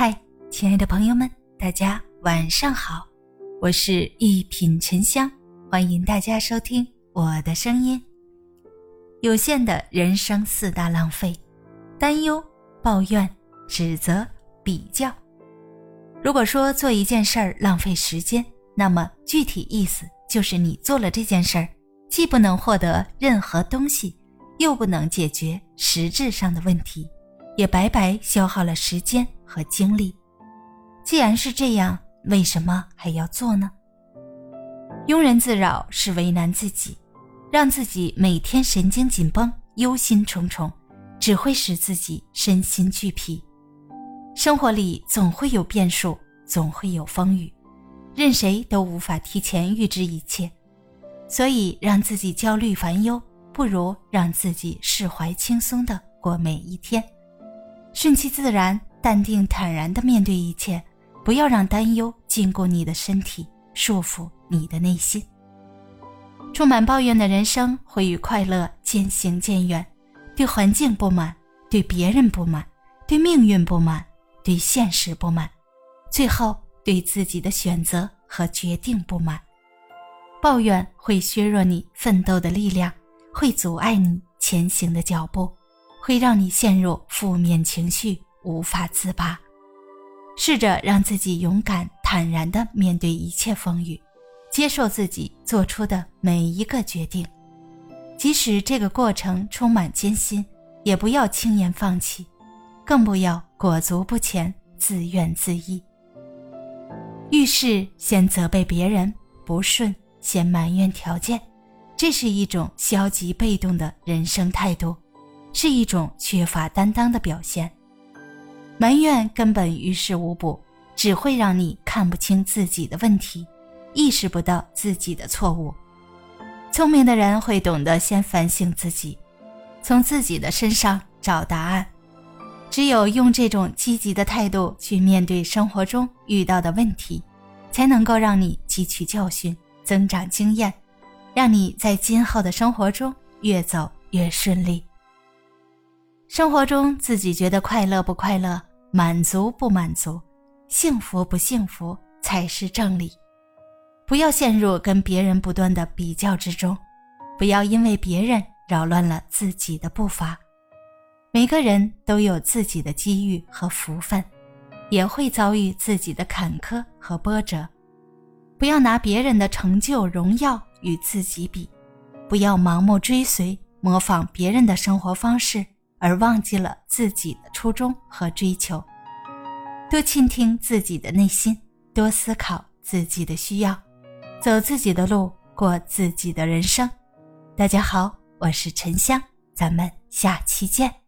嗨，亲爱的朋友们，大家晚上好，我是一品沉香，欢迎大家收听我的声音。有限的人生四大浪费：担忧、抱怨、指责、比较。如果说做一件事儿浪费时间，那么具体意思就是你做了这件事儿，既不能获得任何东西，又不能解决实质上的问题，也白白消耗了时间。和精力，既然是这样，为什么还要做呢？庸人自扰是为难自己，让自己每天神经紧绷、忧心忡忡，只会使自己身心俱疲。生活里总会有变数，总会有风雨，任谁都无法提前预知一切，所以让自己焦虑烦忧，不如让自己释怀轻松的过每一天，顺其自然。淡定坦然地面对一切，不要让担忧禁锢你的身体，束缚你的内心。充满抱怨的人生会与快乐渐行渐远，对环境不满，对别人不满，对命运不满，对现实不满，最后对自己的选择和决定不满。抱怨会削弱你奋斗的力量，会阻碍你前行的脚步，会让你陷入负面情绪。无法自拔，试着让自己勇敢坦然地面对一切风雨，接受自己做出的每一个决定，即使这个过程充满艰辛，也不要轻言放弃，更不要裹足不前、自怨自艾。遇事先责备别人，不顺先埋怨条件，这是一种消极被动的人生态度，是一种缺乏担当的表现。埋怨根本于事无补，只会让你看不清自己的问题，意识不到自己的错误。聪明的人会懂得先反省自己，从自己的身上找答案。只有用这种积极的态度去面对生活中遇到的问题，才能够让你汲取教训，增长经验，让你在今后的生活中越走越顺利。生活中自己觉得快乐不快乐？满足不满足，幸福不幸福才是正理。不要陷入跟别人不断的比较之中，不要因为别人扰乱了自己的步伐。每个人都有自己的机遇和福分，也会遭遇自己的坎坷和波折。不要拿别人的成就荣耀与自己比，不要盲目追随模仿别人的生活方式。而忘记了自己的初衷和追求，多倾听自己的内心，多思考自己的需要，走自己的路，过自己的人生。大家好，我是沉香，咱们下期见。